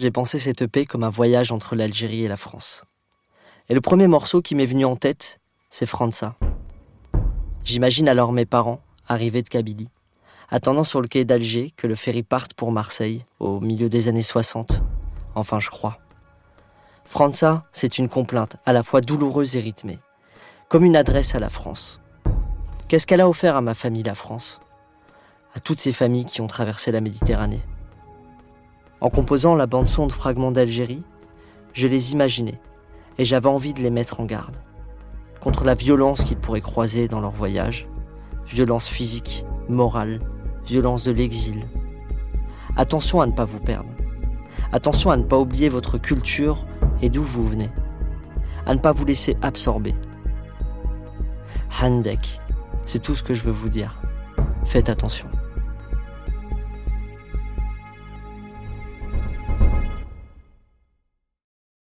J'ai pensé cette EP comme un voyage entre l'Algérie et la France. Et le premier morceau qui m'est venu en tête, c'est Franza. J'imagine alors mes parents, arrivés de Kabylie, attendant sur le quai d'Alger que le ferry parte pour Marseille, au milieu des années 60. Enfin, je crois. Franza, c'est une complainte, à la fois douloureuse et rythmée, comme une adresse à la France. Qu'est-ce qu'elle a offert à ma famille, la France? À toutes ces familles qui ont traversé la Méditerranée. En composant la bande-son de Fragments d'Algérie, je les imaginais, et j'avais envie de les mettre en garde contre la violence qu'ils pourraient croiser dans leur voyage, violence physique, morale, violence de l'exil. Attention à ne pas vous perdre. Attention à ne pas oublier votre culture et d'où vous venez. À ne pas vous laisser absorber. Handek, c'est tout ce que je veux vous dire. Faites attention.